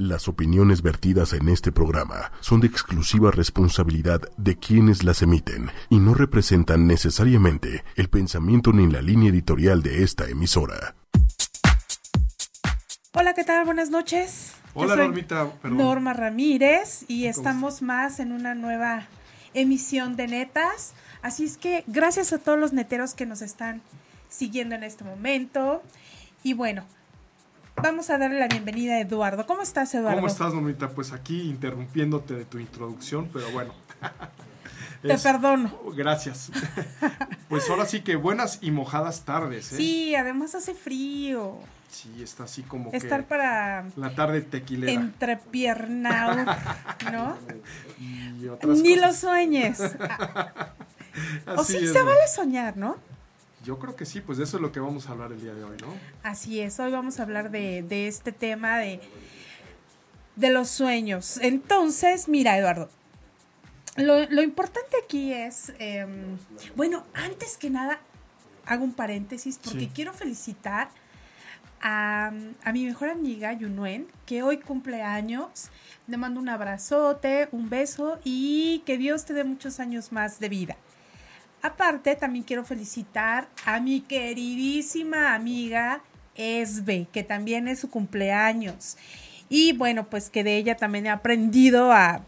Las opiniones vertidas en este programa son de exclusiva responsabilidad de quienes las emiten y no representan necesariamente el pensamiento ni la línea editorial de esta emisora. Hola, ¿qué tal? Buenas noches. Hola, Normita. Norma Ramírez y estamos más en una nueva emisión de Netas. Así es que gracias a todos los neteros que nos están siguiendo en este momento. Y bueno, Vamos a darle la bienvenida a Eduardo. ¿Cómo estás, Eduardo? ¿Cómo estás, Normita? Pues aquí interrumpiéndote de tu introducción, pero bueno. Te perdono. Gracias. pues ahora sí que buenas y mojadas tardes, ¿eh? Sí, además hace frío. Sí, está así como Estar para... La tarde tequilera. Entrepiernado, ¿no? Ni lo sueñes. o sí, se vale soñar, ¿no? Yo creo que sí, pues de eso es lo que vamos a hablar el día de hoy, ¿no? Así es, hoy vamos a hablar de, este tema de, de los sueños. Entonces, mira, Eduardo, lo, importante aquí es, em, bueno, antes que nada, hago un paréntesis porque quiero felicitar a, a, mi mejor amiga Yunuen, que hoy cumple años. Le mando un abrazote, un beso y que Dios te dé muchos años más de vida. Aparte, también quiero felicitar a mi queridísima amiga Esbe, que también es su cumpleaños. Y bueno, pues que de ella también he aprendido a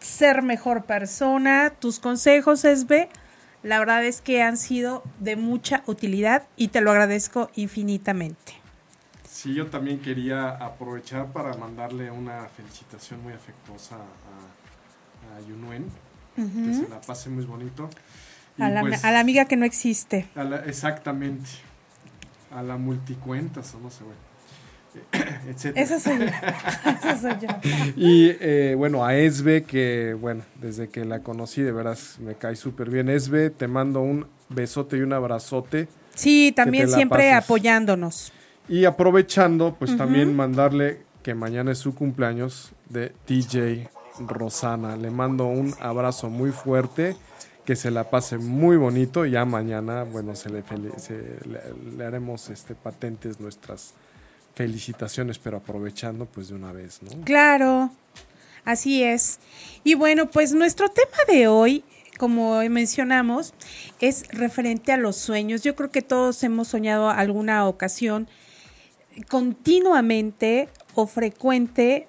ser mejor persona. Tus consejos, Esbe, la verdad es que han sido de mucha utilidad y te lo agradezco infinitamente. Sí, yo también quería aprovechar para mandarle una felicitación muy afectuosa a, a Yunuen, que se la pase muy bonito. Pues a la, amiga que no existe. exactamente. A la multicuentas o no sé, Etcétera. Esa soy yo. Esa soy yo. Y eh, bueno, a Esbe, que bueno, desde que la conocí, de veras me cae súper bien. Esbe, te mando un besote y un abrazote. Sí, también siempre apoyándonos. Y aprovechando, pues también mandarle que mañana es su cumpleaños de DJ Rosana. Le mando un abrazo muy fuerte que se la pase muy bonito. Ya mañana, bueno, se le, le, haremos este, patentes nuestras felicitaciones, pero aprovechando pues de una vez, ¿no? Claro, así es. Y bueno, pues nuestro tema de hoy, como mencionamos, es referente a los sueños. Yo creo que todos hemos soñado alguna ocasión continuamente o frecuente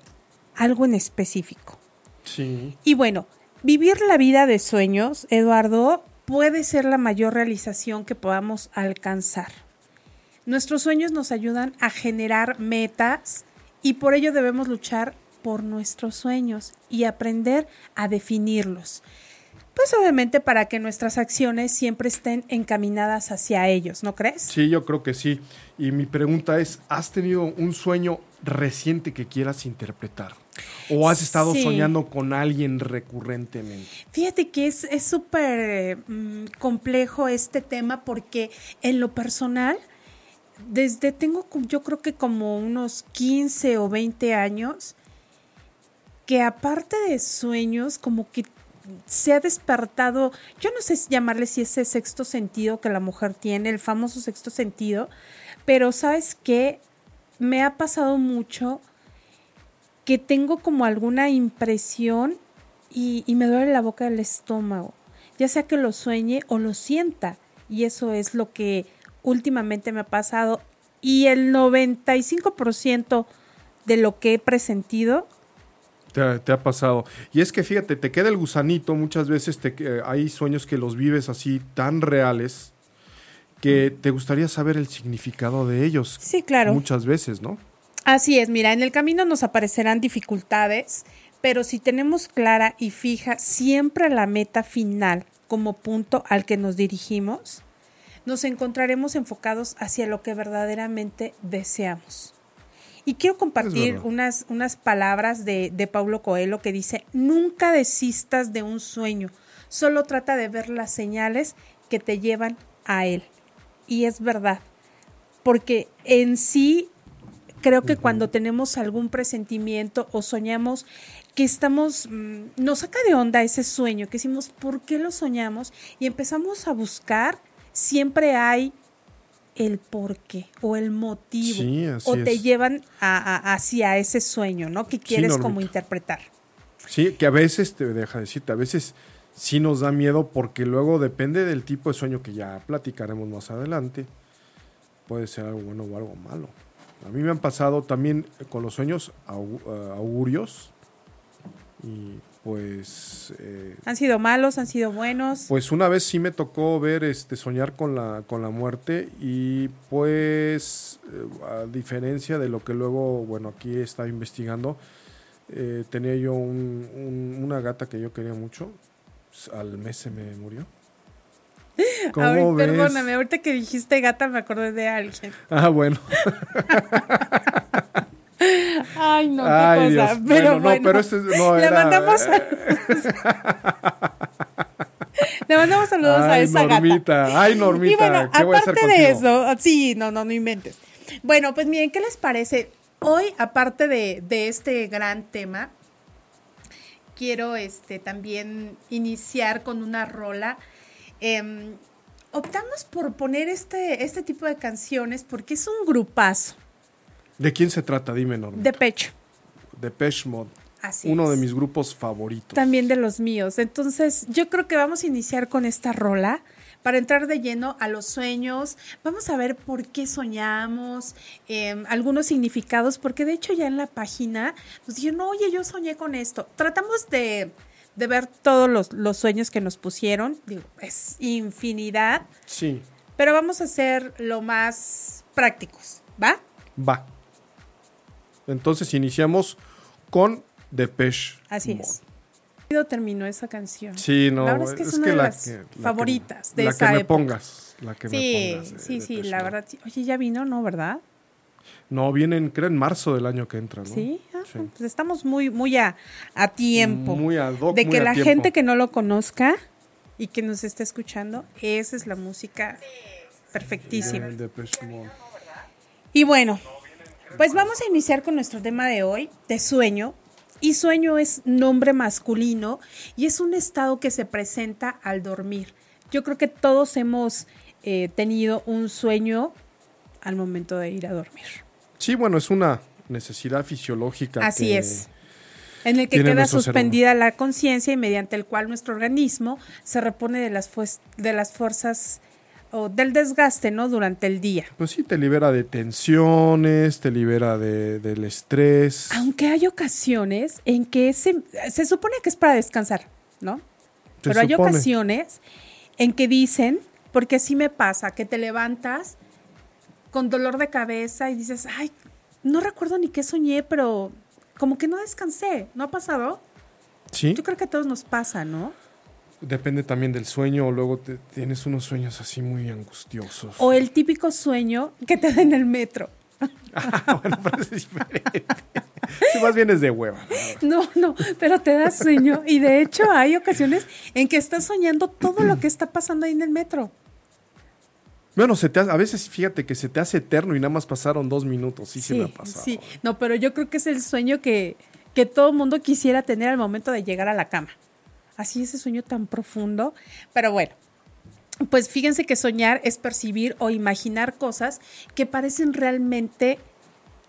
algo en específico. Sí. Y bueno, Vivir la vida de sueños, Eduardo, puede ser la mayor realización que podamos alcanzar. Nuestros sueños nos ayudan a generar metas y por ello debemos luchar por nuestros sueños y aprender a definirlos. Pues obviamente para que nuestras acciones siempre estén encaminadas hacia ellos, ¿no crees? Sí, yo creo que sí. Y mi pregunta es, ¿has tenido un sueño reciente que quieras interpretar? ¿O has estado soñando con alguien recurrentemente? Fíjate que es súper mm, complejo este tema porque en lo personal, desde tengo yo creo que como unos 15 o 20 años, que aparte de sueños, como que se ha despertado, yo no sé llamarle si ese sexto sentido que la mujer tiene, el famoso sexto sentido, pero sabes que me ha pasado mucho que tengo como alguna impresión y, me duele la boca del estómago, ya sea que lo sueñe o lo sienta. Y eso es lo que últimamente me ha pasado. Y el 95% de lo que he presentido te, ha pasado. Y es que fíjate, te queda el gusanito, muchas veces te, eh, hay sueños que los vives así tan reales que te gustaría saber el significado de ellos. Sí, claro. Muchas veces, ¿no? Así es, mira, en el camino nos aparecerán dificultades, pero si tenemos clara y fija siempre la meta final como punto al que nos dirigimos, nos encontraremos enfocados hacia lo que verdaderamente deseamos. Y quiero compartir unas, unas palabras de, de Paulo Coelho que dice, nunca desistas de un sueño, solo trata de ver las señales que te llevan a él. Y es verdad, porque en sí creo que cuando tenemos algún presentimiento o soñamos que estamos, mm, nos saca de onda ese sueño, que decimos, ¿por qué lo soñamos? Y empezamos a buscar, siempre hay el porqué o el motivo Sí, o te es. llevan a- a- hacia ese sueño, ¿no? Que quieres como interpretar. Sí, que a veces, te deja decirte, a veces sí nos da miedo porque luego depende del tipo de sueño que ya platicaremos más adelante. Puede ser algo bueno o algo malo. A mí me han pasado también eh, con los sueños eh, augurios. Y pues eh, Han sido malos, han sido buenos. pues una vez sí me tocó ver este soñar con la con la muerte. Y pues eh, a diferencia de lo que luego bueno aquí estaba investigando eh, tenía yo un- un- una gata que yo quería mucho. S- al mes se me murió ¿Cómo ves? perdóname, ahorita que dijiste gata me acordé de alguien. ah bueno Ay, no, qué ay cosa. Dios Pero bueno, bueno, no pero este no le era mandamos, le mandamos saludos a esa gata. Normita ay Normita Y bueno, ¿qué voy a hacer aparte de eso, sí, no, no, no inventes. Bueno, pues miren, ¿qué les parece? Hoy, aparte de, de este gran tema, quiero este, también iniciar con una rola. Em, optamos por poner este, este tipo de canciones porque es un grupazo ¿de quién se trata? dime Normita de pecho. de Mode Así uno de mis grupos favoritos También de los míos. Entonces, yo creo que vamos a iniciar con esta rola para entrar de lleno a los sueños. Vamos a ver por qué soñamos, eh, algunos significados, porque de hecho ya en la página nos dijeron, oye, yo soñé con esto. Tratamos de, de ver todos los, los sueños que nos pusieron. Digo, es infinidad, sí pero vamos a ser lo más prácticos, ¿va? Va. Entonces iniciamos con Depeche. Así Mode. es. ¿Cuándo terminó esa canción? Sí, no, La verdad es que es una de la las que- la que- favoritas de la esa que me época. pongas, la que Sí, me pongas. de sí, sí, Depeche la Mode. verdad. Oye, ya vino, ¿no? ¿Verdad? No, vienen, creo, en marzo del año que entra, ¿no? Sí, ah, Sí. pues estamos muy, muy a, a tiempo. Muy ad hoc, de que la tiempo. gente que no lo conozca y que nos esté escuchando, esa es la música perfectísima. Y bueno, pues vamos a iniciar con nuestro tema de hoy, de sueño. Y sueño es nombre masculino y es un estado que se presenta al dormir. Yo creo que todos hemos eh, tenido un sueño al momento de ir a dormir. Sí, bueno, es una necesidad fisiológica. Así que- es. En el que queda suspendida la conciencia y mediante el cual nuestro organismo se repone de las, de las fuerzas o del desgaste, ¿no? Durante el día. Pues sí, te libera de tensiones, te libera de, del estrés. Aunque hay ocasiones en que se, se supone que es para descansar, ¿no? Pero hay supone. ocasiones en que dicen, porque así me pasa, que te levantas con dolor de cabeza y dices, ay, no recuerdo ni qué soñé, pero como que no descansé, ¿no ha pasado? Sí, Yo creo que a todos nos pasa, ¿no? depende también del sueño o luego te- tienes unos sueños así muy angustiosos. O el típico sueño que te da en el metro. bueno, pero es diferente. Sí, más bien es de hueva. ¿no? No, no, pero te da sueño. Y de hecho hay ocasiones en que estás soñando todo lo que está pasando ahí en el metro. Bueno, se te hace- a veces fíjate que se te hace eterno y nada más pasaron dos minutos. Sí, se me ha pasado. sí. No, pero yo creo que es el sueño que, que todo mundo quisiera tener al momento de llegar a la cama. Así ese sueño tan profundo. Pero bueno, pues fíjense que soñar es percibir o imaginar cosas que parecen realmente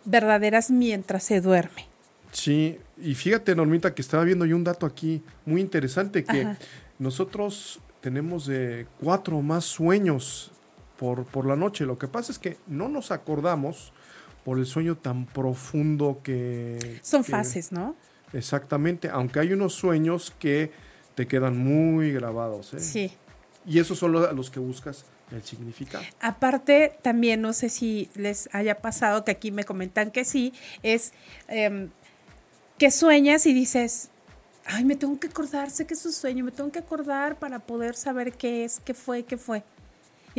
verdaderas mientras se duerme. Sí, y fíjate, Normita, que estaba viendo yo un dato aquí muy interesante, que Ajá. nosotros tenemos de cuatro o más sueños por, por la noche. Lo que pasa es que no nos acordamos por el sueño tan profundo que... Son que- fases, ¿no? Exactamente, aunque hay unos sueños que te quedan muy grabados. ¿eh? Sí. Y esos son los, los que buscas el significado. Aparte, también no sé si les haya pasado, que aquí me comentan que sí, es em, que sueñas y dices, ay, me tengo que acordar, sé que es un sueño, me tengo que acordar para poder saber qué es, qué fue, qué fue.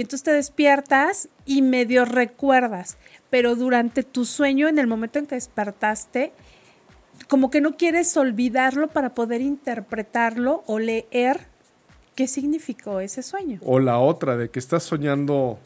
Entonces te despiertas y medio recuerdas, pero durante tu sueño, en el momento en que despertaste, como que no quieres olvidarlo para poder interpretarlo o leer qué significó ese sueño. O la otra, de que estás soñando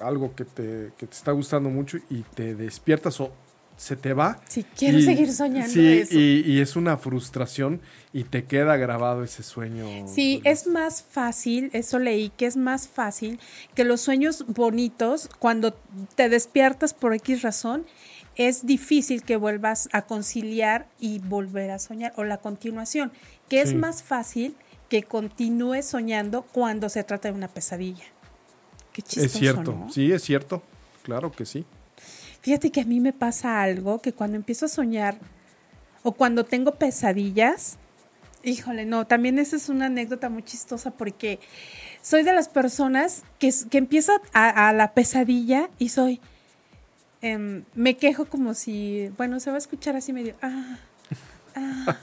algo que te, que te está gustando mucho y te despiertas o se te va. Sí, quiero seguir soñando sí, eso. Y, y es una frustración y te queda grabado ese sueño. Sí, es más fácil, eso leí, que es más fácil que los sueños bonitos, cuando te despiertas por X razón, es difícil que vuelvas a conciliar y volver a soñar, o la continuación, que es más fácil que continúes soñando cuando se trata de una pesadilla. Qué chistoso, es cierto, ¿no? sí, es cierto. Claro que sí. Fíjate que a mí me pasa algo que cuando empiezo a soñar o cuando tengo pesadillas, híjole, no, también esa es una anécdota muy chistosa porque soy de las personas que, que empieza a, la pesadilla y soy, em, me quejo como si, bueno, se va a escuchar así medio, ah, ah,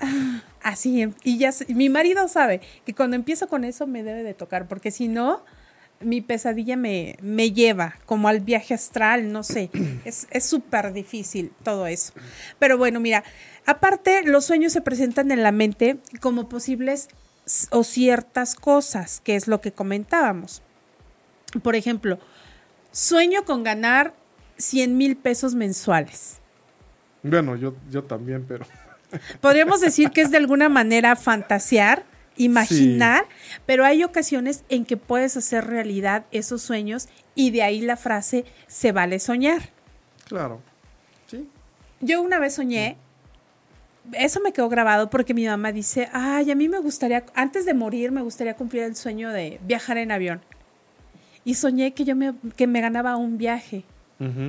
ah, así, em, y ya, mi marido sabe que cuando empiezo con eso me debe de tocar, porque si no, mi pesadilla me, me lleva como al viaje astral, no sé, es es súper difícil todo eso. Pero bueno, mira, aparte los sueños se presentan en la mente como posibles o ciertas cosas, que es lo que comentábamos. Por ejemplo, sueño con ganar 100 mil pesos mensuales. Bueno, yo, yo también, pero Podríamos decir que es de alguna manera fantasear, imaginar, pero hay ocasiones en que puedes hacer realidad esos sueños y de ahí la frase se vale soñar. claro. Sí. Yo una vez soñé, eso me quedó grabado porque mi mamá dice, ay, a mí me gustaría, antes de morir me gustaría cumplir el sueño de viajar en avión. Y soñé que yo me, que me ganaba un viaje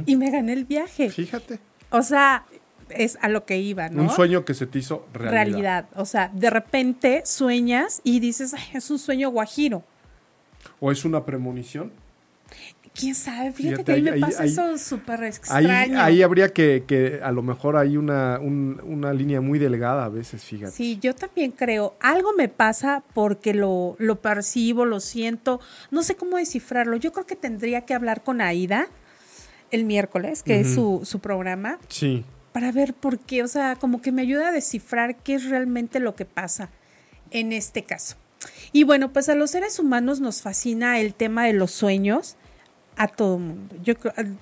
y me gané el viaje. Fíjate. O sea, es a lo que iba, ¿no? Un sueño que se te hizo realidad. realidad. O sea, de repente sueñas y dices, "Ay, es un sueño guajiro. ¿O es una premonición? ¿Quién sabe? Fíjate, Fíjate, que ahí- me pasa ahí- eso súper extraño. ahí habría que, que a lo mejor hay una, un- una línea muy delgada a veces, fíjate. Sí, yo también creo. Algo me pasa porque lo, lo percibo, lo siento. No sé cómo descifrarlo. Yo creo que tendría que hablar con Aida el miércoles, que es su, su programa, Sí. Para ver por qué. O sea, como que me ayuda a descifrar qué es realmente lo que pasa en este caso. Y bueno, pues a los seres humanos nos fascina el tema de los sueños a todo mundo. Yo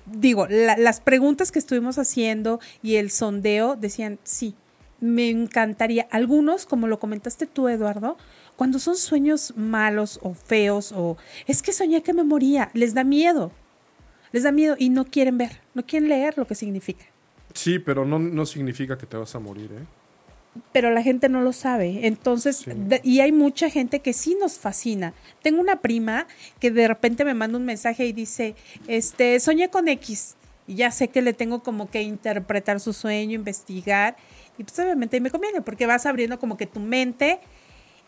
digo, la- las preguntas que estuvimos haciendo y el sondeo decían, sí, me encantaría. Algunos, como lo comentaste tú, Eduardo, cuando son sueños malos o feos o es que soñé que me moría, les da miedo. Les da miedo y no quieren ver, no quieren leer lo que significa. Sí, pero no, no significa que te vas a morir, ¿eh? pero la gente no lo sabe. Entonces, Sí. de- y hay mucha gente que sí nos fascina. Tengo una prima que de repente me manda un mensaje y dice, este, soñé con X. Y ya sé que le tengo como que interpretar su sueño, investigar. Y pues obviamente me conviene porque vas abriendo como que tu mente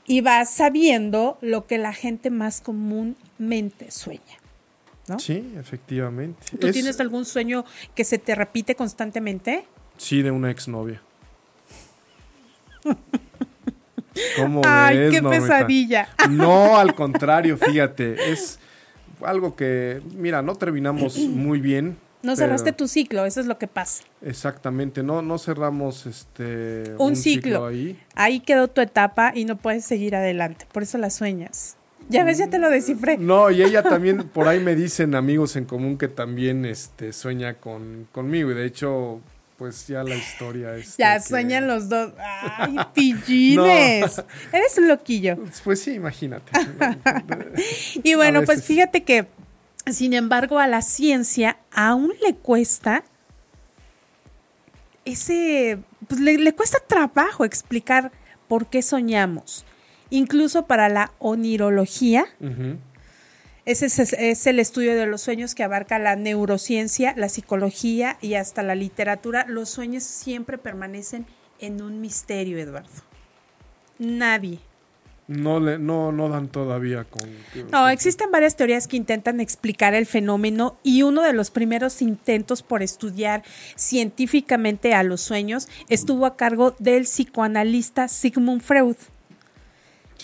y vas sabiendo lo que la gente más comúnmente sueña. ¿No? Sí, efectivamente. ¿Tú Es- tienes algún sueño que se te repite constantemente? Sí, de una exnovia. ¿Cómo Ay, ves, qué Normita? pesadilla. No, al contrario, fíjate, es algo que, mira, no terminamos muy bien. No cerraste tu ciclo, eso es lo que pasa. Exactamente, no, no cerramos este un, ciclo. ahí. Ahí quedó tu etapa y no puedes seguir adelante. Por eso la sueñas. Ya ves, ya te lo descifré. No, y ella también, por ahí me dicen amigos en común que también este, sueña con, conmigo. Y de hecho, pues ya la historia es. ya que- sueñan los dos. ¡Ay, pillines! Eres un loquillo. Pues sí, imagínate. Y bueno, pues fíjate que, sin embargo, a la ciencia aún le cuesta ese, pues le, le cuesta trabajo explicar por qué soñamos. Incluso para la onirología, ese es, es el estudio de los sueños que abarca la neurociencia, la psicología y hasta la literatura. Los sueños siempre permanecen en un misterio, Eduardo. Nadie. No, le, no, no dan todavía con. No, existen varias teorías que intentan explicar el fenómeno y uno de los primeros intentos por estudiar científicamente a los sueños estuvo a cargo del psicoanalista Sigmund Freud.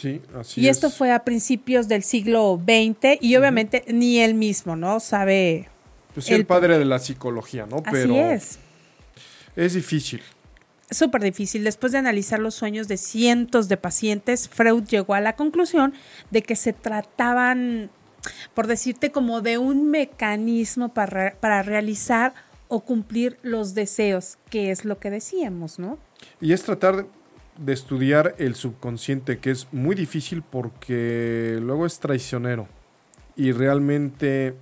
Sí, así y esto es. fue a principios del siglo XX y obviamente ni él mismo, ¿no? Sabe. Pues sí, el, el- padre de la psicología, ¿no? Pero Así es. es difícil. Súper difícil. Después de analizar los sueños de cientos de pacientes, Freud llegó a la conclusión de que se trataban, por decirte, como de un mecanismo para, para realizar o cumplir los deseos, que es lo que decíamos, ¿no? Y es tratar de estudiar el subconsciente, que es muy difícil porque luego es traicionero. Y realmente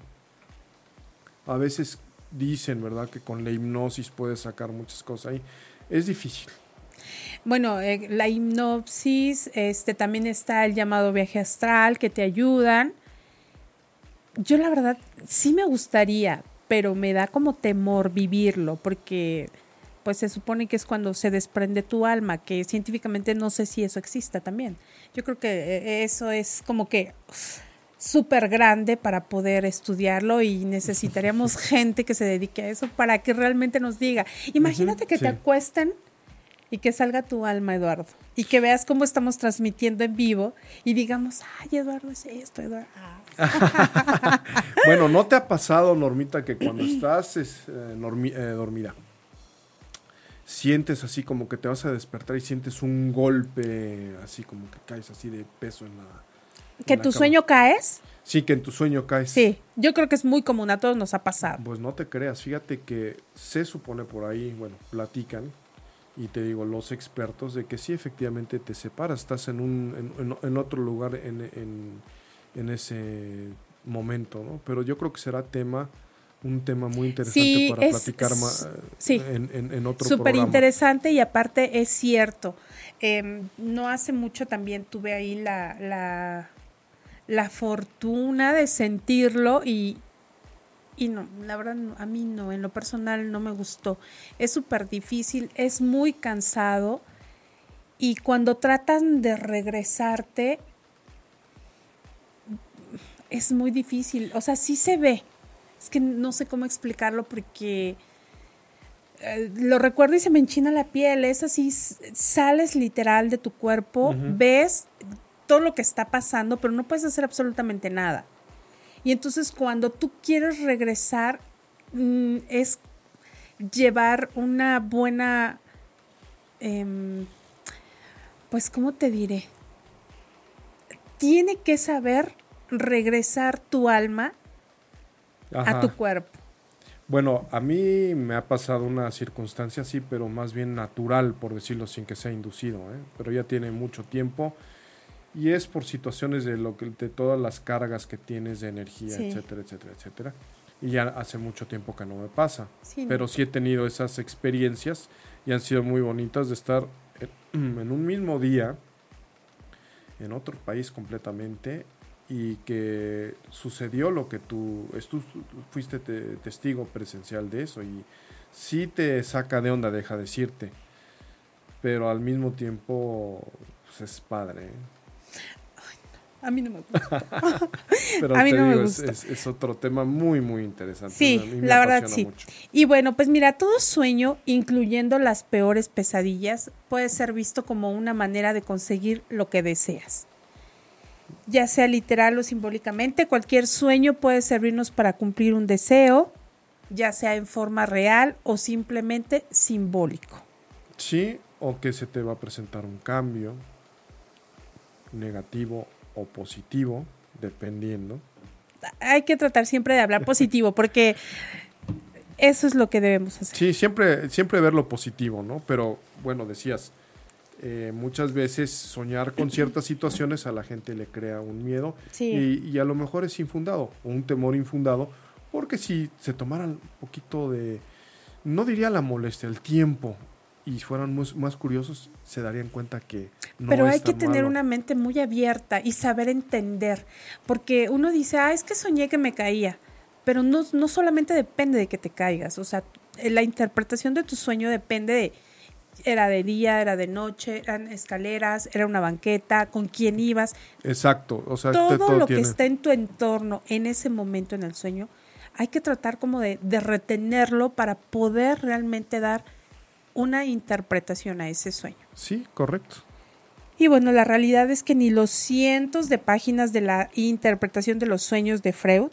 a veces dicen, ¿verdad?, que con la hipnosis puedes sacar muchas cosas ahí. Es difícil. Bueno, eh, la hipnosis, este también está el llamado viaje astral que te ayudan. Yo la verdad sí me gustaría, pero me da como temor vivirlo porque pues se supone que es cuando se desprende tu alma, que científicamente no sé si eso exista también. Yo creo que eh, eso es como que súper grande para poder estudiarlo y necesitaríamos gente que se dedique a eso para que realmente nos diga. Imagínate que te acuesten y que salga tu alma, Eduardo, y que veas cómo estamos transmitiendo en vivo y digamos, ay, Eduardo es esto, Eduardo. bueno, ¿no te ha pasado, Normita, que cuando estás eh, eh, dormida, sientes así como que te vas a despertar y sientes un golpe, así como que caes así de peso en la... ¿Que tu sueño caes? Sí, que en tu sueño caes. Sí, yo creo que es muy común, a todos nos ha pasado. Pues no te creas, fíjate que se supone por ahí, bueno, platican, y te digo, los expertos, de que sí, efectivamente te separas, estás en, un, en, otro lugar en, en, ese momento, ¿no? Pero yo creo que será tema un tema muy interesante para platicar más sí, en, en, otro Súper interesante y aparte es cierto. Em, no hace mucho también tuve ahí la, la, la fortuna de sentirlo y, y no, la verdad a mí no, en lo personal no me gustó. Es súper difícil, es muy cansado y cuando tratan de regresarte es muy difícil. O sea, sí se ve, es que no sé cómo explicarlo porque eh, lo recuerdo y se me enchina la piel. Es así, sales literal de tu cuerpo, ves todo lo que está pasando, pero no puedes hacer absolutamente nada. Y entonces cuando tú quieres regresar, mm, es llevar una buena, em, pues, ¿cómo te diré? Tiene que saber regresar tu alma a tu cuerpo. Bueno, a mí me ha pasado una circunstancia así, pero más bien natural, por decirlo sin que sea inducido, ¿eh? pero ya tiene mucho tiempo y es por situaciones de lo que de todas las cargas que tienes de energía, etcétera, etcétera, etcétera. Y ya hace mucho tiempo que no me pasa, pero sí he tenido esas experiencias y han sido muy bonitas de estar en un mismo día en otro país completamente y que sucedió lo que tú, tú fuiste testigo presencial de eso y sí te saca de onda, deja decirte, pero al mismo tiempo pues es padre. ¿eh? a mí no me gusta. Pero a mí no me gusta. Es, otro tema muy, muy interesante. Sí, la verdad sí. Y bueno, pues mira, todo sueño, incluyendo las peores pesadillas, puede ser visto como una manera de conseguir lo que deseas ya sea literal o simbólicamente, cualquier sueño puede servirnos para cumplir un deseo, ya sea en forma real o simplemente simbólico. Sí, o que se te va a presentar un cambio negativo o positivo, dependiendo. Hay que tratar siempre de hablar positivo, porque eso es lo que debemos hacer. Sí, siempre, siempre ver lo positivo, ¿no? Pero bueno, decías, eh, muchas veces soñar con ciertas situaciones a la gente le crea un miedo y, a lo mejor es infundado, un temor infundado, porque si se tomaran un poquito de, no diría la molestia, el tiempo y fueran más, curiosos, se darían cuenta que no Pero hay que tener una mente muy abierta y saber entender, porque uno dice, ah, es que soñé que me caía, pero no, no solamente depende de que te caigas, o sea, la interpretación de tu sueño depende de era de día, era de noche, eran escaleras, era una banqueta, con quién ibas. Exacto, o sea, todo, lo que está en tu entorno en ese momento en el sueño, hay que tratar como de, de retenerlo para poder realmente dar una interpretación a ese sueño. Sí, correcto. Y bueno, la realidad es que ni los cientos de páginas de la interpretación de los sueños de Freud,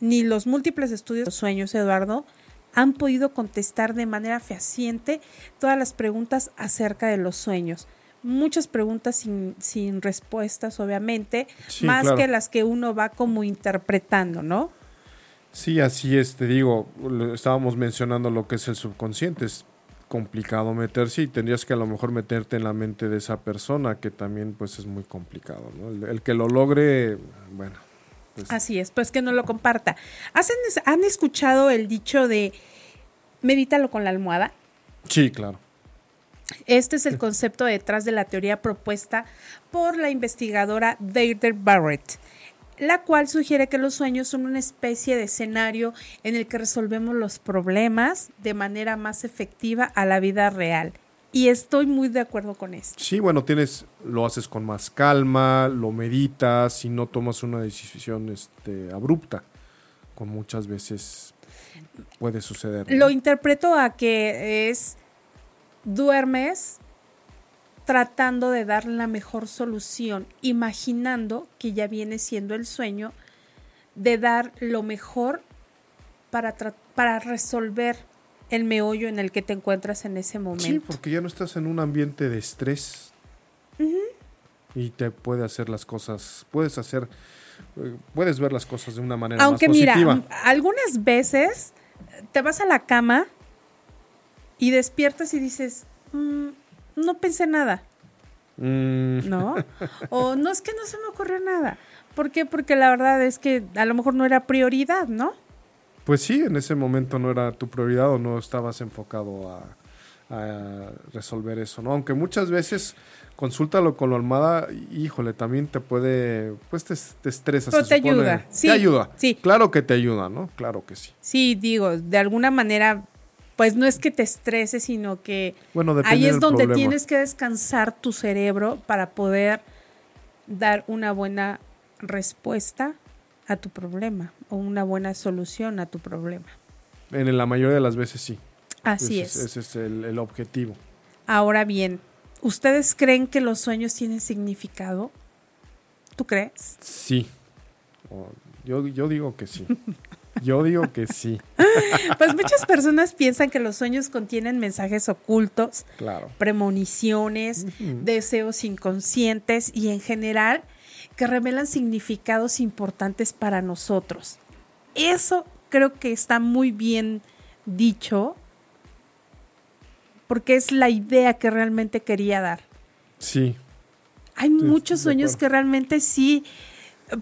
ni los múltiples estudios de los sueños, Eduardo, han podido contestar de manera fehaciente todas las preguntas acerca de los sueños. Muchas preguntas sin, sin respuestas, obviamente, más que las que uno va como interpretando, ¿no? Sí, así es, te digo, lo- estábamos mencionando lo que es el subconsciente, es complicado meterse y tendrías que a lo mejor meterte en la mente de esa persona, que también pues es muy complicado, ¿no? El, el que lo logre, bueno, pues Así es, pues que no lo comparta. ¿Hacen- ¿Han escuchado el dicho de medítalo con la almohada? sí, claro. Este es el concepto detrás de la teoría propuesta por la investigadora Deirdre Barrett, la cual sugiere que los sueños son una especie de escenario en el que resolvemos los problemas de manera más efectiva a la vida real. Y estoy muy de acuerdo con esto. Sí, bueno, tienes, lo haces con más calma, lo meditas y no tomas una decisión este, abrupta, como muchas veces puede suceder. ¿no? Lo interpreto a que es duermes tratando de dar la mejor solución, imaginando que ya viene siendo el sueño de dar lo mejor para, para resolver el meollo en el que te encuentras en ese momento. Sí, porque ya no estás en un ambiente de estrés. Y te puede hacer las cosas, puedes hacer, eh, puedes ver las cosas de una manera Aunque más mira, positiva. m- algunas veces te vas a la cama y despiertas y dices, "Mm, no pensé nada. Mm, ¿no? O no es que no se me ocurrió nada. ¿Por qué? Porque la verdad es que a lo mejor no era prioridad, ¿no? Pues sí, en ese momento no era tu prioridad o no estabas enfocado a, a resolver eso, ¿no? Aunque muchas veces consúltalo con la almohada, híjole, también te puede, pues te, te estresas. Pero te supone. ayuda, sí, te ayuda. sí. Claro que te ayuda, ¿no? Claro que sí. Sí, digo, de alguna manera, pues no es que te estreses, sino que Bueno, ahí es donde problema. tienes que descansar tu cerebro para poder dar una buena respuesta a tu problema una buena solución a tu problema. En la mayoría de las veces sí. Así ese es. Ese es el, el objetivo. Ahora bien, ¿ustedes creen que los sueños tienen significado? ¿Tú crees? Sí. Yo, yo digo que sí. Yo digo que sí. Pues muchas personas piensan que los sueños contienen mensajes ocultos, Claro. premoniciones, deseos inconscientes y en general que revelan significados importantes para nosotros. Eso creo que está muy bien dicho porque es la idea que realmente quería dar. Sí. Hay estoy muchos sueños que realmente sí,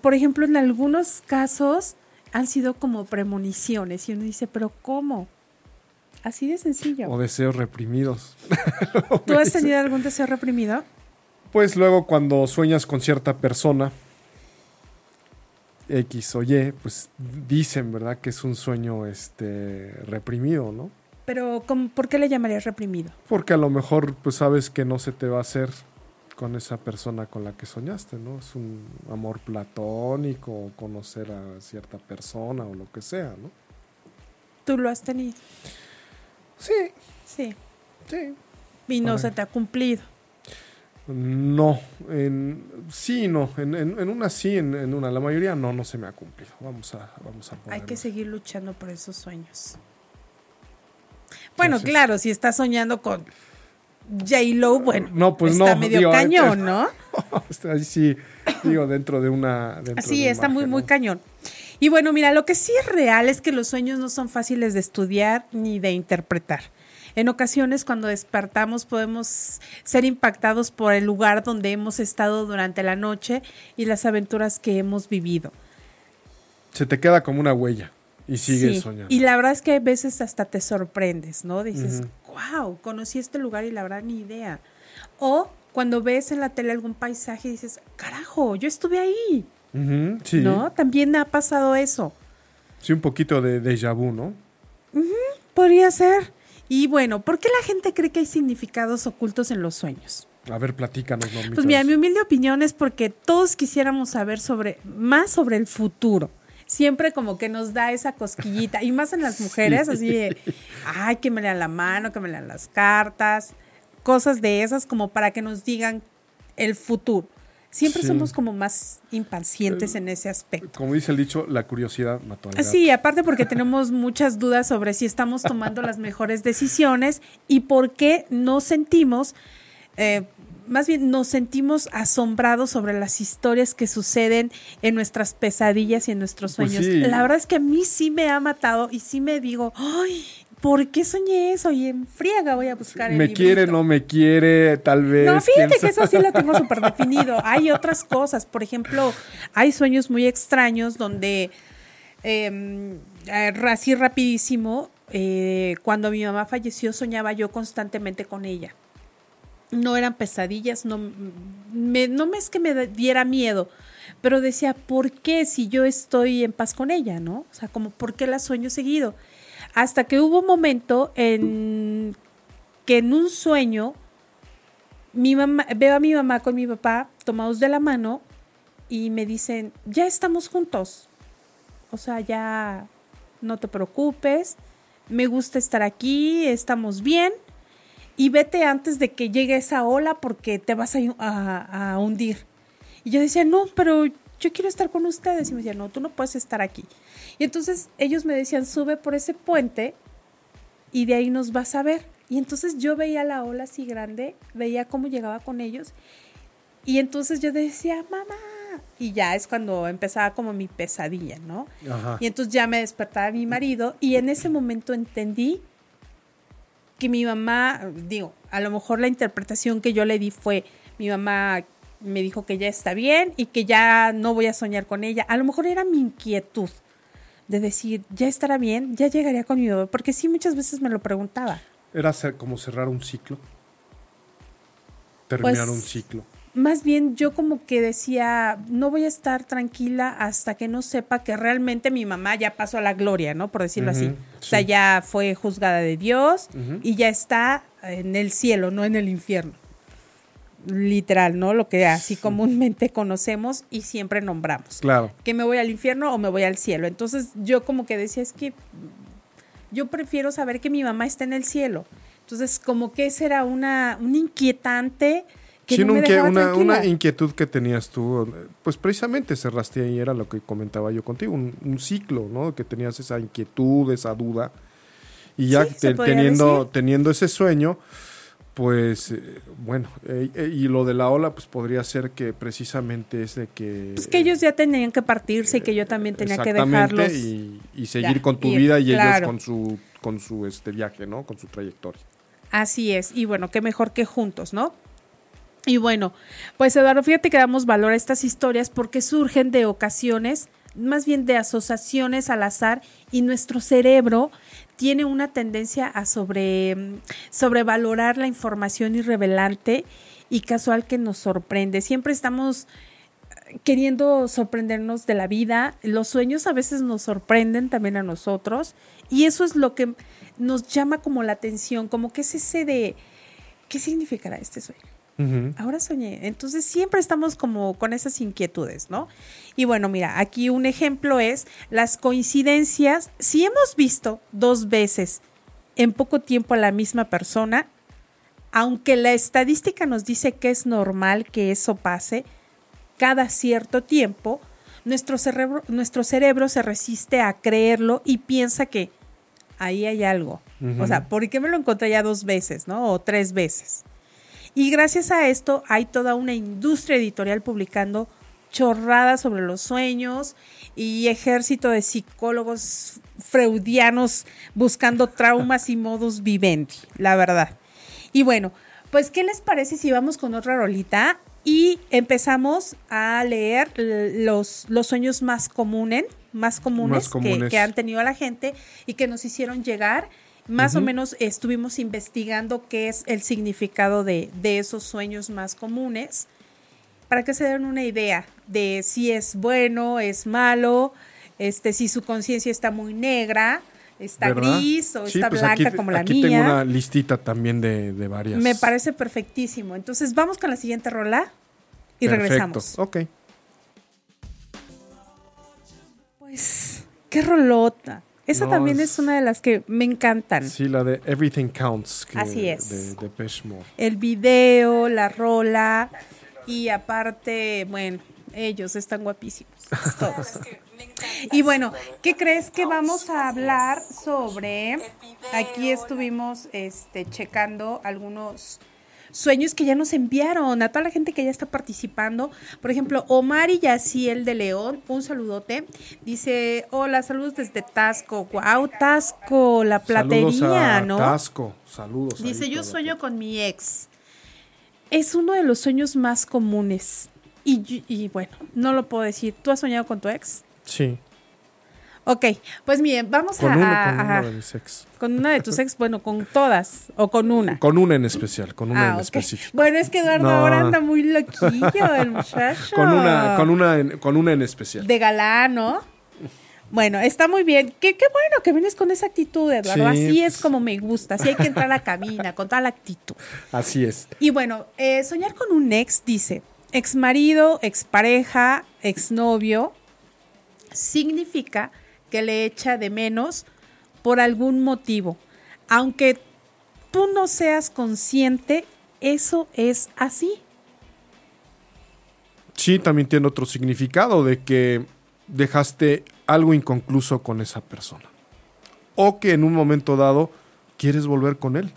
por ejemplo, en algunos casos han sido como premoniciones y uno dice, pero ¿cómo? Así de sencillo. O deseos reprimidos. ¿Tú has tenido algún deseo reprimido? Pues luego cuando sueñas con cierta persona, X o Y, pues dicen, ¿verdad? Que es un sueño este, reprimido, ¿no? Pero ¿cómo- ¿por qué le llamarías reprimido? Porque a lo mejor pues sabes que no se te va a hacer con esa persona con la que soñaste, ¿no? Es un amor platónico, conocer a cierta persona o lo que sea, ¿no? ¿Tú lo has tenido? Sí, Sí. sí. Y no Ay. se te ha cumplido. No, en, sí y no, en, en- en una sí, en, en una, la mayoría no, no se me ha cumplido. Vamos a, vamos a Hay ponerlo. que seguir luchando por esos sueños. Bueno, Entonces- claro, si estás soñando con J-Lo, bueno, No, pues está no, medio digo, cañón, ¿no? Ahí sí, digo, dentro de una... dentro Sí, de está muy, muy ¿no? cañón. Y bueno, mira, lo que sí es real es que los sueños no son fáciles de estudiar ni de interpretar. En ocasiones, cuando despertamos, podemos ser impactados por el lugar donde hemos estado durante la noche y las aventuras que hemos vivido. Se te queda como una huella y sigues Sí, soñando. Y la verdad es que a veces hasta te sorprendes, ¿no? Dices, wow, conocí este lugar y la verdad ni idea. O cuando ves en la tele algún paisaje y dices, carajo, yo estuve ahí, sí, ¿no? También ha pasado eso. sí, un poquito de déjà vu, ¿no? Podría ser. Y bueno, ¿por qué la gente cree que hay significados ocultos en los sueños? A ver, platícanos, Normita. Pues mira, mi humilde opinión es porque todos quisiéramos saber sobre más sobre el futuro. Siempre como que nos da esa cosquillita, y más en las mujeres, así de, ay, que me lean la mano, que me lean las cartas, cosas de esas como para que nos digan el futuro. Siempre Sí. somos como más impacientes en ese aspecto. Como dice el dicho, la curiosidad mató al gato. Sí, aparte porque tenemos muchas dudas sobre si estamos tomando las mejores decisiones y por qué no sentimos eh, más bien nos sentimos asombrados sobre las historias que suceden en nuestras pesadillas y en nuestros Pues sueños. sí. La verdad es que a mí sí me ha matado y sí me digo, ay, ¿por qué soñé eso? Y en friega voy a buscar el Me quiere, librito. no me quiere, tal vez. No, fíjate que eso sí lo tengo súper definido. Hay otras cosas, por ejemplo, hay sueños muy extraños donde, eh, eh, así rapidísimo, eh, cuando mi mamá falleció soñaba yo constantemente con ella. No eran pesadillas, no, me, no me es que me diera miedo, pero decía, ¿por qué si yo estoy en paz con ella, no? O sea, como, ¿por qué la sueño seguido? Hasta que hubo un momento en que en un sueño veo a mi mamá con mi papá tomados de la mano y me dicen, ya estamos juntos. O sea, ya no te preocupes, me gusta estar aquí, estamos bien y vete antes de que llegue esa ola porque te vas a- a hundir. Y yo decía, no, pero yo quiero estar con ustedes. Y me decían, no, tú no puedes estar aquí. Y entonces ellos me decían, sube por ese puente y de ahí nos vas a ver. Y entonces yo veía la ola así grande, veía cómo llegaba con ellos. Y entonces yo decía, mamá. Y ya es cuando empezaba como mi pesadilla, ¿no? Ajá. Y entonces ya me despertaba mi marido y en ese momento entendí que mi mamá, digo, a lo mejor la interpretación que yo le di fue, mi mamá me dijo que ya está bien y que ya no voy a soñar con ella. A lo mejor era mi inquietud de decir, ya estará bien, ya llegaría con mi bebé, porque sí muchas veces me lo preguntaba. Era como cerrar un ciclo. Terminar Pues, un ciclo. Más bien yo como que decía, no voy a estar tranquila hasta que no sepa que realmente mi mamá ya pasó a la gloria, ¿no? Por decirlo así. O sea, ya fue juzgada de Dios y ya está en el cielo, no en el infierno. Literal, ¿no? Lo que así comúnmente conocemos y siempre nombramos. Claro. Que me voy al infierno o me voy al cielo. Entonces yo como que decía, es que yo prefiero saber que mi mamá está en el cielo. Entonces como que esa era una, un inquietante que Sí, no me dejaba una, una inquietud que tenías tú, pues precisamente cerraste ahí, era lo que comentaba yo contigo, un, un ciclo, ¿no? Que tenías esa inquietud, esa duda. Y ya Sí, te- teniendo, decir. teniendo ese sueño, pues eh, bueno, eh, eh, y lo de la ola, pues podría ser que precisamente es de que... Pues que ellos ya tenían que partirse y que yo también tenía que dejarlos. Y, y seguir Ya, con tu vida y claro. ellos con su, con su este viaje, ¿no? Con su trayectoria. Así es. Y bueno, qué mejor que juntos, ¿no? Y bueno, pues Eduardo, fíjate que damos valor a estas historias porque surgen de ocasiones, más bien de asociaciones al azar, y nuestro cerebro tiene una tendencia a sobre, sobrevalorar la información irrevelante y casual que nos sorprende. Siempre estamos eh, queriendo sorprendernos de la vida. Los sueños a veces nos sorprenden también a nosotros y eso es lo que nos llama como la atención, como que es ese de, ¿qué significará este sueño? Ahora soñé. Entonces siempre estamos como con esas inquietudes, ¿no? Y bueno, mira, aquí un ejemplo es las coincidencias. Si hemos visto dos veces en poco tiempo a la misma persona, aunque la estadística nos dice que es normal que eso pase cada cierto tiempo, nuestro cerebro, nuestro cerebro se resiste a creerlo y piensa que ahí hay algo. O sea, ¿por qué me lo encontré ya dos veces, no? O tres veces. Y gracias a esto hay toda una industria editorial publicando chorradas sobre los sueños y ejército de psicólogos freudianos buscando traumas y modus vivendi, la verdad. Y bueno, pues ¿qué les parece si vamos con otra rolita y empezamos a leer los, los sueños más comunes, más comunes, Más que- comunes. Que, han tenido la gente y que nos hicieron llegar? Más o menos estuvimos investigando qué es el significado de, de esos sueños más comunes para que se den una idea de si es bueno, es malo, este, si su conciencia está muy negra, está ¿Verdad? gris o Sí, está pues blanca aquí, como la aquí mía. tengo una listita también de, de varias. Me parece perfectísimo. Entonces vamos con la siguiente rola y Perfecto. regresamos. Ok. Pues, qué rolota. Esa No, también es- es una de las que me encantan. Sí, la de Everything Counts. que- Así es. De, de. El video, la rola y aparte, bueno, ellos están guapísimos. Todos. Y bueno, ¿qué crees que vamos a hablar sobre? Aquí estuvimos este, checando algunos sueños que ya nos enviaron, a toda la gente que ya está participando. Por ejemplo, Omar y Yaciel de León, un saludote. Dice, hola, saludos desde Tasco. Wow, Tasco, la platería, ¿no? Tasco, saludos. Dice, yo sueño con mi ex. Es uno de los sueños más comunes. Y, y bueno, no lo puedo decir. ¿Tú has soñado con tu ex? Sí. Ok, pues miren, vamos con a, Uno, a- con una de mis ex. con una de tus ex, bueno, con todas o con una. Con una en especial, con una Ah, en ok. específico. Bueno, es que Eduardo No. ahora anda muy loquillo, el muchacho. Con una, con una en, con una en especial. De galán, ¿no? Bueno, está muy bien. Qué, qué bueno que vienes con esa actitud, Eduardo. Sí, Así es pues. como me gusta. Así hay que entrar a la cabina, con toda la actitud. Así es. Y bueno, eh, soñar con un ex, dice, ex marido, ex pareja, ex novio, significa que le echa de menos por algún motivo. Aunque tú no seas consciente, eso es así. Sí, también tiene otro significado de que dejaste algo inconcluso con esa persona. O que en un momento dado quieres volver con él.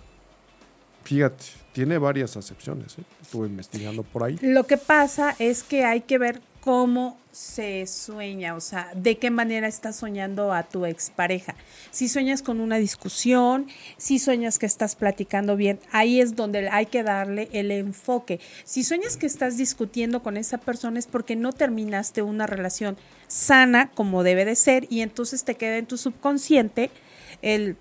Fíjate, tiene varias acepciones. ¿eh? Estuve investigando por ahí. Lo que pasa es que hay que ver cómo se sueña, o sea, de qué manera estás soñando a tu expareja. Si sueñas con una discusión, si sueñas que estás platicando bien, ahí es donde hay que darle el enfoque. Si sueñas que estás discutiendo con esa persona es porque no terminaste una relación sana como debe de ser y entonces te queda en tu subconsciente el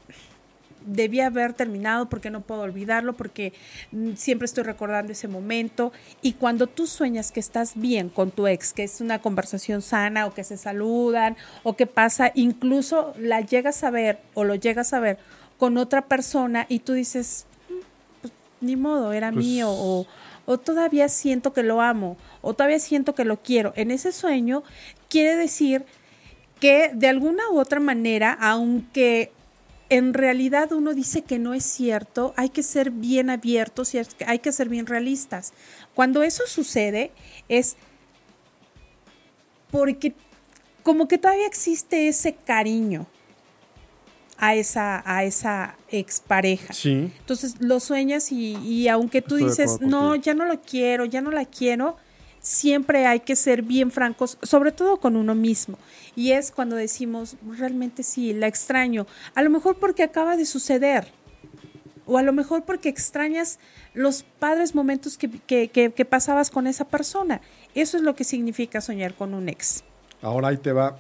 debía haber terminado porque no puedo olvidarlo, porque mm, siempre estoy recordando ese momento. Y cuando tú sueñas que estás bien con tu ex, que es una conversación sana o que se saludan o que pasa, incluso la llegas a ver o lo llegas a ver con otra persona y tú dices, "Mm, pues, ni modo, era Pues- mío o, o todavía siento que lo amo o todavía siento que lo quiero. En ese sueño quiere decir que de alguna u otra manera, aunque en realidad uno dice que no es cierto, hay que ser bien abiertos y hay que ser bien realistas. Cuando eso sucede es porque como que todavía existe ese cariño a esa, a esa expareja. Sí. Entonces lo sueñas y, y aunque tú Estoy dices, no, ya no lo quiero, ya no la quiero, siempre hay que ser bien francos, sobre todo con uno mismo. Y es cuando decimos, realmente sí, la extraño. A lo mejor porque acaba de suceder. O a lo mejor porque extrañas los padres momentos que, que- que- que pasabas con esa persona. Eso es lo que significa soñar con un ex. Ahora ahí te va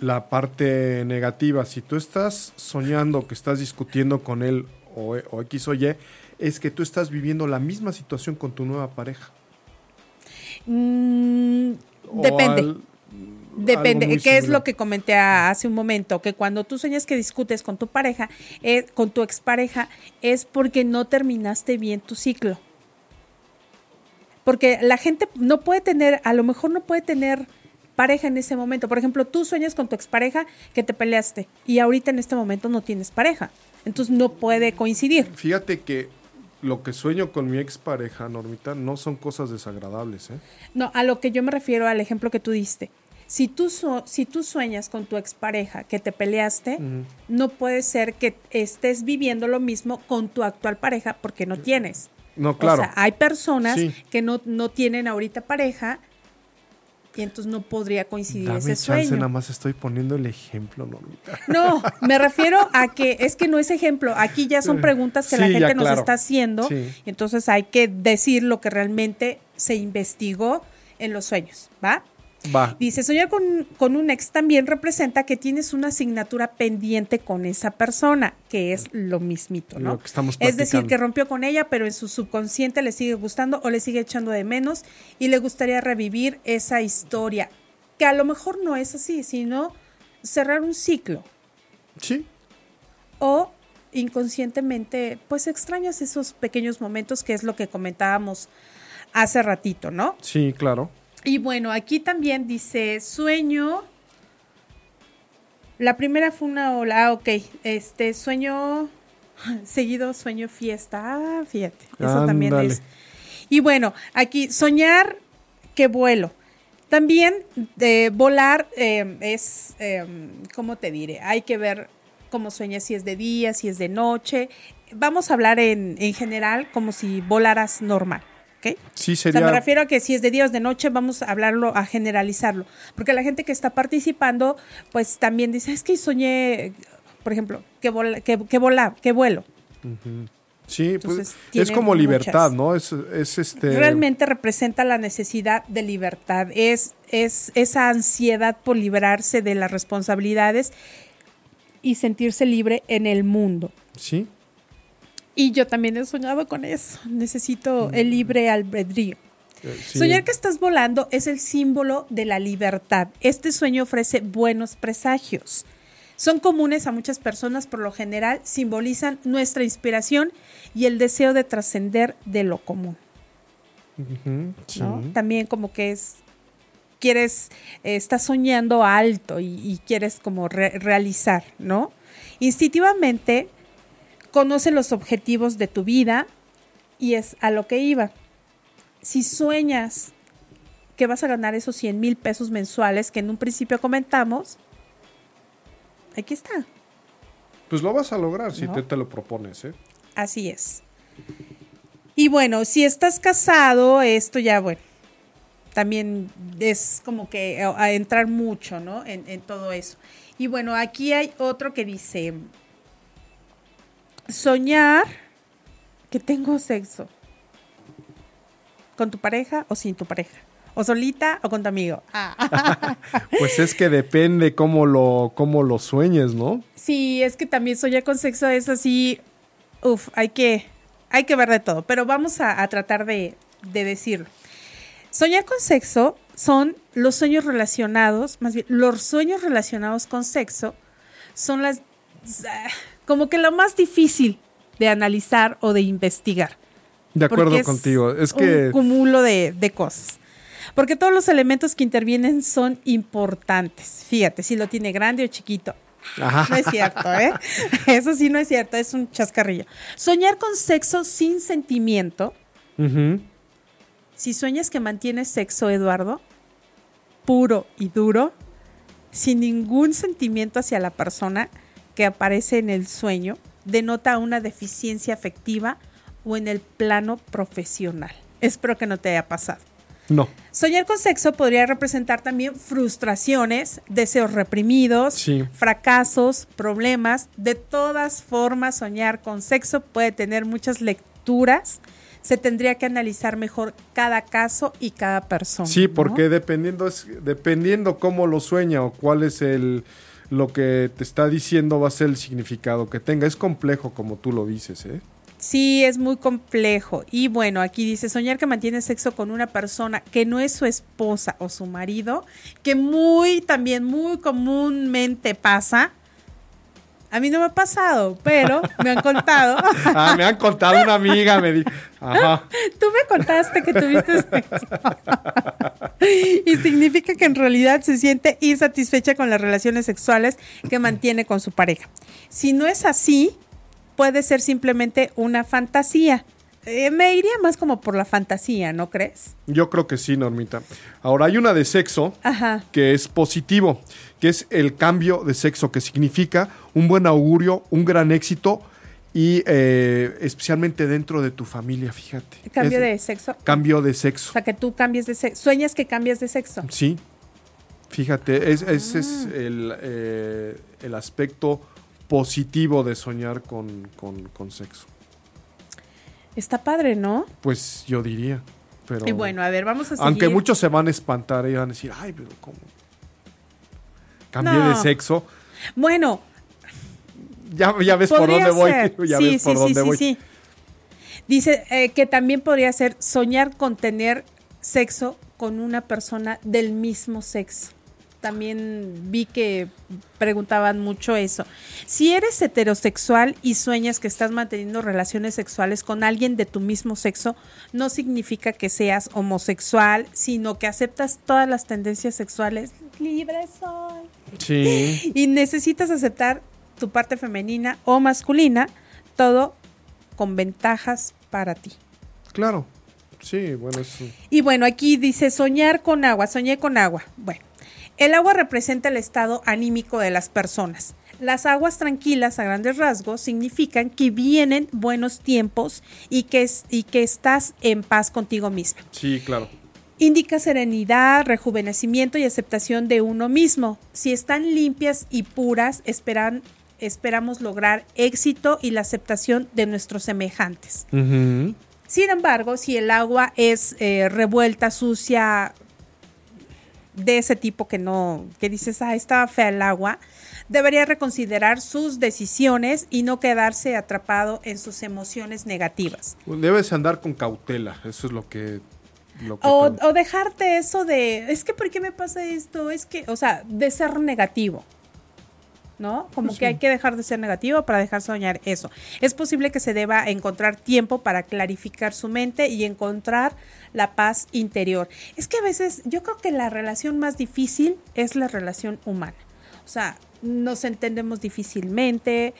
la parte negativa. Si tú estás soñando que estás discutiendo con él o, o X o Y, es que tú estás viviendo la misma situación con tu nueva pareja. Mm, depende. al- Depende, ¿qué es lo que comenté hace un momento? Que cuando tú sueñas que discutes con tu pareja, eh, con tu expareja, es porque no terminaste bien tu ciclo. Porque la gente no puede tener, a lo mejor no puede tener pareja en ese momento. Por ejemplo, tú sueñas con tu expareja que te peleaste y ahorita en este momento no tienes pareja. Entonces no puede coincidir. Fíjate que lo que sueño con mi expareja, Normita, no son cosas desagradables. ¿eh? No, a lo que yo me refiero al ejemplo que tú diste. Si tú, su- si tú sueñas con tu expareja que te peleaste, no puede ser que estés viviendo lo mismo con tu actual pareja porque no tienes. No, claro. O sea, hay personas Sí. que no, no tienen ahorita pareja y entonces no podría coincidir Dame ese chance, sueño. nada más estoy poniendo el ejemplo, Normita. No, me refiero a que es que no es ejemplo. Aquí ya son preguntas que la gente ya, nos claro. está haciendo. Sí. y Entonces hay que decir lo que realmente se investigó en los sueños, ¿va? Va. Dice, soñar con, con un ex también representa que tienes una asignatura pendiente con esa persona, que es lo mismito, ¿no? Lo que estamos es decir, que rompió con ella, pero en su subconsciente le sigue gustando o le sigue echando de menos y le gustaría revivir esa historia, que a lo mejor no es así, sino cerrar un ciclo Sí. o inconscientemente, pues extrañas esos pequeños momentos que es lo que comentábamos hace ratito, ¿no? Sí, claro. Y bueno, aquí también dice sueño. La primera fue una ola, ah, ok. Este sueño seguido sueño fiesta. Ah, fíjate, eso también es. Y bueno, aquí soñar que vuelo. También de volar eh, es, eh, ¿cómo te diré? Hay que ver cómo sueñas, si es de día, si es de noche. vamos a hablar en, en general como si volaras normal. Sí, O sea, sería. me refiero a que si es de día o es de noche, vamos a hablarlo, a generalizarlo. Porque la gente que está participando, pues también dice, es que soñé, por ejemplo, que, vola, que, que, vola, que vuelo. sí, pues, es como libertad. ¿no? Es, es este. Realmente representa la necesidad de libertad. Es, es esa ansiedad por librarse de las responsabilidades y sentirse libre en el mundo. Sí. Y yo también he soñado con eso. Necesito el libre albedrío. eh, sí. Soñar que estás volando es el símbolo de la libertad. Este sueño ofrece buenos presagios. Son comunes a muchas personas, por lo general simbolizan nuestra inspiración y el deseo de trascender de lo común. ¿no? También como que es, quieres, eh, estás soñando alto y, y quieres como re- realizar, ¿no? Instintivamente conoce los objetivos de tu vida y es a lo que iba. Si sueñas que vas a ganar esos 100 mil pesos mensuales que en un principio comentamos, aquí está. Pues lo vas a lograr si te, te lo propones, ¿eh? Así es. Y bueno, si estás casado, esto ya, bueno, también es como que a, a entrar mucho, ¿no? En, en todo eso. Y bueno, aquí hay otro que dice, soñar que tengo sexo con tu pareja o sin tu pareja. O solita o con tu amigo. Ah. Pues es que depende cómo lo, cómo lo sueñes, ¿no? Sí, es que también soñar con sexo es así, uf, hay que, hay que ver de todo, pero vamos a, a tratar de, de decirlo. Soñar con sexo son los sueños relacionados, más bien, los sueños relacionados con sexo son las, como que lo más difícil de analizar o de investigar. De acuerdo es contigo. Es que. Un cúmulo de, de cosas. Porque todos los elementos que intervienen son importantes. Fíjate, si lo tiene grande o chiquito. Ajá. No es cierto, ¿eh? Eso sí no es cierto, es un chascarrillo. Soñar con sexo sin sentimiento. Ujú. Si sueñas que mantienes sexo, Eduardo, puro y duro, sin ningún sentimiento hacia la persona que aparece en el sueño, denota una deficiencia afectiva o en el plano profesional. Espero que no te haya pasado. No. Soñar con sexo podría representar también frustraciones, deseos reprimidos, Sí. fracasos, problemas. De todas formas, soñar con sexo puede tener muchas lecturas. Se tendría que analizar mejor cada caso y cada persona. Sí, ¿no? porque dependiendo, es, dependiendo cómo lo sueña o cuál es el lo que te está diciendo va a ser el significado que tenga. Es complejo como tú lo dices, ¿eh? Sí, es muy complejo. Y bueno, aquí dice, soñar que mantiene sexo con una persona que no es su esposa o su marido, que muy, también muy comúnmente pasa. A mí no me ha pasado, pero me han contado. Ah, me han contado una amiga, me dijo. Ajá. Tú me contaste que tuviste sexo. y significa que en realidad se siente insatisfecha con las relaciones sexuales que mantiene con su pareja. Si no es así, puede ser simplemente una fantasía. Eh, me iría más como por la fantasía, ¿no crees? Yo creo que sí, Normita. Ahora hay una de sexo Ajá. que es positivo, que es el cambio de sexo, que significa un buen augurio, un gran éxito y eh, especialmente dentro de tu familia, fíjate. Cambio Es- de sexo. Cambio de O sexo. sea, que tú cambies de sexo. Sueñas que cambias de sexo. Sí, fíjate, es- ese es Ah. el, eh, el aspecto positivo de soñar con, con- con sexo. Está padre, ¿no? Pues yo diría. Pero, Y bueno, a ver, vamos a seguir. aunque muchos se van a espantar y van a decir, ay, pero ¿cómo? Cambié No. de sexo. Bueno, Ya, ya ves por dónde voy. ser. Ya sí, ves por sí, dónde sí, voy. sí, sí. Dice eh, que también podría ser soñar con tener sexo con una persona del mismo sexo. También vi que preguntaban mucho eso. Si eres heterosexual y sueñas que estás manteniendo relaciones sexuales con alguien de tu mismo sexo, no significa que seas homosexual, sino que aceptas todas las tendencias sexuales. Libre soy Sí. y necesitas aceptar tu parte femenina o masculina, todo con ventajas para ti. Claro. Sí, bueno, es. Y bueno, aquí dice soñar con agua, soñé con agua. Bueno, el agua representa el estado anímico de las personas. Las aguas tranquilas a grandes rasgos significan que vienen buenos tiempos y que, es, y que estás en paz contigo misma. Sí, claro. Indica serenidad, rejuvenecimiento y aceptación de uno mismo. Si están limpias y puras, esperan, esperamos lograr éxito y la aceptación de nuestros semejantes. Sin embargo, si el agua es eh, revuelta, sucia, de ese tipo que no, que dices, ah, estaba fea el agua, debería reconsiderar sus decisiones y no quedarse atrapado en sus emociones negativas. Debes andar con cautela, eso es lo que... o, o, dejarte eso de, es que ¿por qué me pasa esto? Es que, o sea, de ser negativo. ¿no? Como pues que hay que dejar de ser negativo para dejar soñar eso. Es posible que se deba encontrar tiempo para clarificar su mente y encontrar la paz interior. Es que a veces yo creo que la relación más difícil es la relación humana. O sea, nos entendemos difícilmente.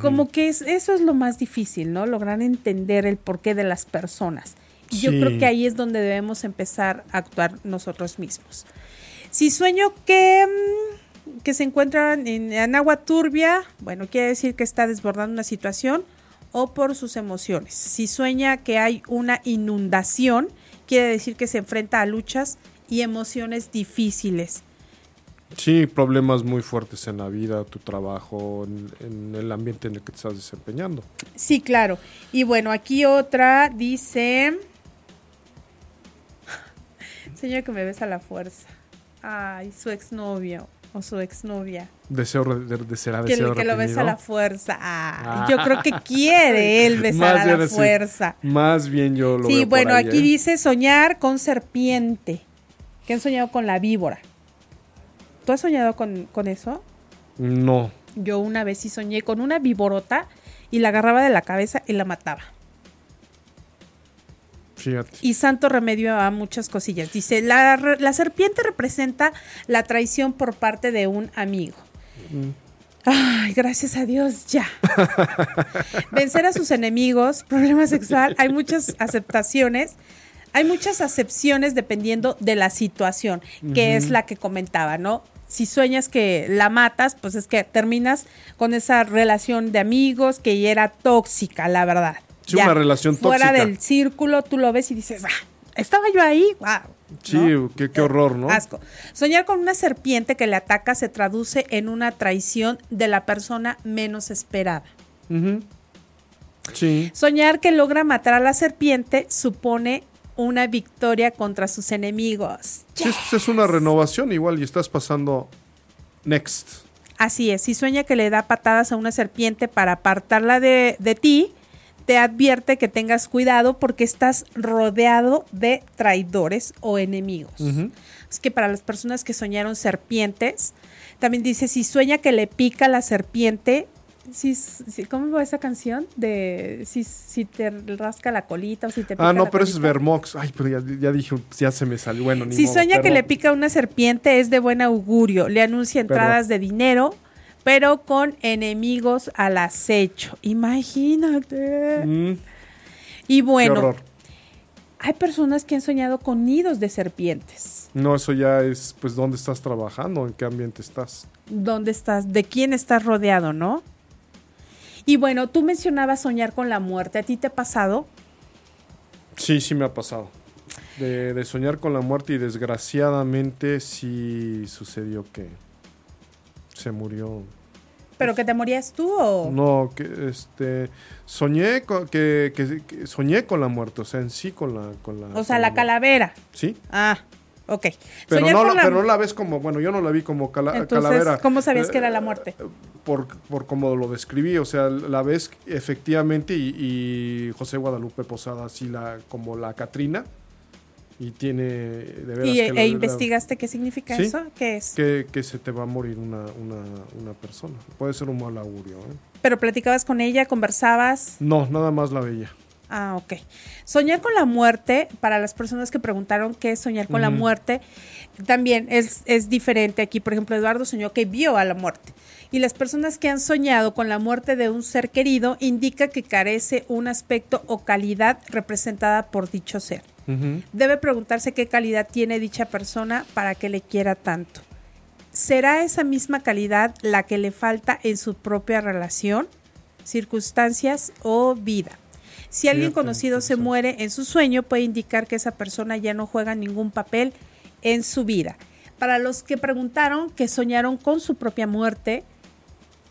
Como que es, eso es lo más difícil, ¿no? Lograr entender el porqué de las personas. Yo creo que ahí es donde debemos empezar a actuar nosotros mismos. Si sueño que, mm, que se encuentra en, en agua turbia, bueno, quiere decir que está desbordando una situación o por sus emociones. Si sueña que hay una inundación, quiere decir que se enfrenta a luchas y emociones difíciles. Sí, problemas muy fuertes en la vida, tu trabajo, en, el ambiente en el que te estás desempeñando. Sí, claro. Y bueno, aquí otra dice... Señor que me besa la fuerza. Ay, su exnovio o su exnovia. Deseo de, de, será que, deseo que lo besa a la fuerza. Ah, Yo creo que quiere él besar a la fuerza. más bien yo lo Sí, veo bueno, por ahí, aquí ¿eh? dice soñar con serpiente. Que han soñado con la víbora. ¿Tú has soñado con, con eso? No. Yo una vez sí soñé con una víborota y la agarraba de la cabeza y la mataba. Fíjate. Y santo remedio a muchas cosillas. Dice, la, la serpiente representa la traición por parte de un amigo. Mm. Ay, gracias a Dios, ya. Vencer a sus enemigos, problema sexual, hay muchas aceptaciones, hay muchas acepciones dependiendo de la situación, que es la que comentaba, ¿no? Si sueñas que la matas, pues es que terminas con esa relación de amigos que ya era tóxica, la verdad. Sí, Ya, una relación Fuera tóxica. del círculo, tú lo ves y dices, ah, estaba yo ahí, wow. Sí, qué, qué horror, ¿no? Asco. Soñar con una serpiente que le ataca se traduce en una traición de la persona menos esperada. Sí. Soñar que logra matar a la serpiente supone una victoria contra sus enemigos. Sí, es, es una renovación igual y estás pasando next. Así es, si sueña que le da patadas a una serpiente para apartarla de, de ti, te advierte que tengas cuidado porque estás rodeado de traidores o enemigos. Es que para las personas que soñaron serpientes, también dice, si sueña que le pica la serpiente, si, si- ¿cómo va esa canción? De si, si te rasca la colita o si te pica Ah, no, la pero ese es. Vermox. Ay, pero ya, ya dije, ya se me salió. Bueno, ni Si modo, sueña que le pica una serpiente es de buen augurio, le anuncia entradas de dinero, pero con enemigos al acecho. Imagínate. Mm, Y bueno, hay personas que han soñado con nidos de serpientes. No, eso ya es, pues, ¿dónde estás trabajando? ¿En qué ambiente estás? ¿Dónde estás? ¿De quién estás rodeado, no? Y bueno, tú mencionabas soñar con la muerte. ¿A ti te ha pasado? Sí, sí me ha pasado. De, de soñar con la muerte y desgraciadamente sí sucedió que se murió. ¿Pero que te morías tú o...? No, que este soñé con, que, que- que soñé con la muerte, o sea, en sí con la con la O sea, con la calavera. Sí, Ah, ok. pero Soñar no, la, la- pero no la ves como, bueno, yo no la vi como cala- Entonces, calavera. ¿cómo sabías que era la Eh, muerte? Por, por cómo lo describí, o sea, la ves efectivamente y, y José Guadalupe Posada así la como la Catrina y tiene de veras ¿Y, que e la- la- investigaste qué significa Sí. eso? ¿Qué es? que, que se te va a morir una, una, una persona. Puede ser un mal augurio. ¿eh? Pero platicabas con ella, conversabas. No, nada más la veía. Ah, ok. Soñar con la muerte, para las personas que preguntaron qué es soñar con la muerte, también es, es diferente. Aquí, por ejemplo, Eduardo soñó que vio a la muerte. Y las personas que han soñado con la muerte de un ser querido indica que carece un aspecto o calidad representada por dicho ser. Debe preguntarse qué calidad tiene dicha persona para que le quiera tanto. ¿será esa misma calidad la que le falta en su propia relación, circunstancias o vida? Si alguien conocido se muere en su sueño, puede indicar que esa persona ya no juega ningún papel en su vida. Para los que preguntaron que soñaron con su propia muerte,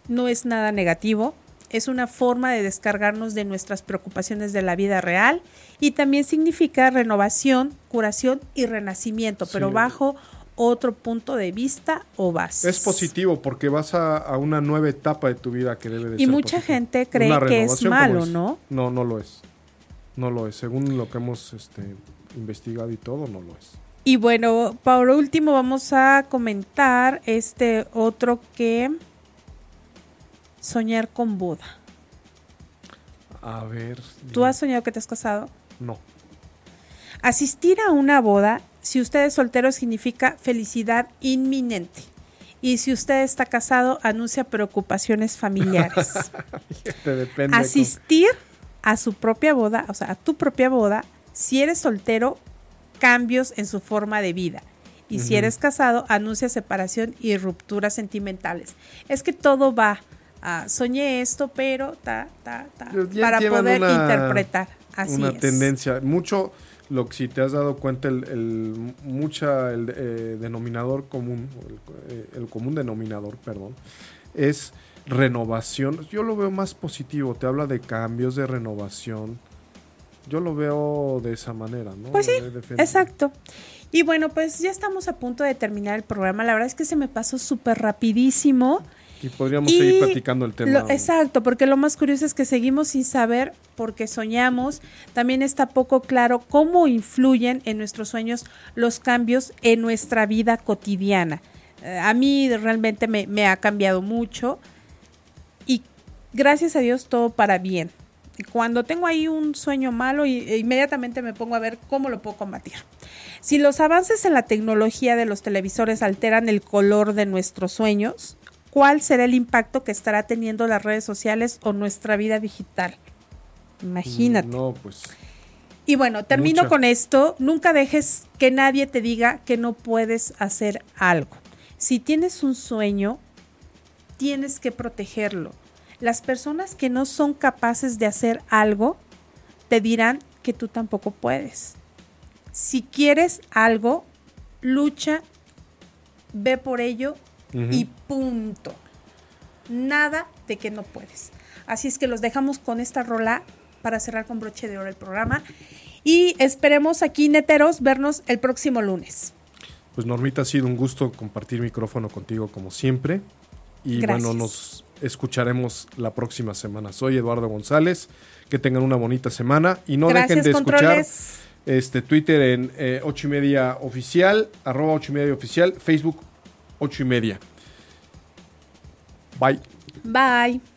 no es nada negativo, es una forma de descargarnos de nuestras preocupaciones de la vida real y también significa renovación, curación y renacimiento, pero bajo otro punto de vista o base. Es positivo porque vas a, una nueva etapa de tu vida que debe de y ser. Y mucha gente cree que es malo, ¿no? No, no lo es. No lo es. Según lo que hemos este, investigado y todo, no lo es. Y bueno, por último vamos a comentar este otro que soñar con Buda. A ver. ¿Tú has soñado que te has casado? No. Asistir a una boda, si usted es soltero, significa felicidad inminente. Y si usted está casado, anuncia preocupaciones familiares. Asistir a su propia boda, o sea, a tu propia boda, si eres soltero, cambios en su forma de vida. Y si eres casado, anuncia separación y rupturas sentimentales. Es que todo va soñé esto, pero ta, ta, ta, para poder interpretar. Así una tendencia. Mucho, lo que si te has dado cuenta, el, mucha, el eh, denominador común, eh, el, común denominador, perdón, es renovación. Yo lo veo más positivo, te habla de cambios, de renovación. Yo lo veo de esa manera, ¿no? Pues sí, exacto. Y bueno, pues ya estamos a punto de terminar el programa. La verdad es que se me pasó súper rapidísimo. Y podríamos seguir platicando el tema. exacto, porque lo más curioso es que seguimos sin saber porque soñamos. También está poco claro cómo influyen en nuestros sueños los cambios en nuestra vida cotidiana. Eh, a mí realmente me, me, ha cambiado mucho y gracias a Dios todo para bien. Cuando tengo ahí un sueño malo, inmediatamente me pongo a ver cómo lo puedo combatir. Si los avances en la tecnología de los televisores alteran el color de nuestros sueños, cuál será el impacto que estará teniendo las redes sociales o nuestra vida digital. Imagínate. No, pues. Y bueno, termino con esto. Nunca dejes que nadie te diga que no puedes hacer algo. Si tienes un sueño, tienes que protegerlo. Las personas que no son capaces de hacer algo te dirán que tú tampoco puedes. Si quieres algo, lucha, ve por ello y punto. Nada de que no puedes. Así es que los dejamos con esta rola para cerrar con broche de oro el programa. Y esperemos aquí, neteros, vernos el próximo lunes. Pues Normita, ha sido un gusto compartir micrófono contigo como siempre. Y bueno, nos escucharemos la próxima semana. Soy Eduardo González. Que tengan una bonita semana. Y no dejen de escuchar este Twitter en eh, ocho y media oficial, arroba ocho y media oficial, Facebook ocho y media. Bye. Bye.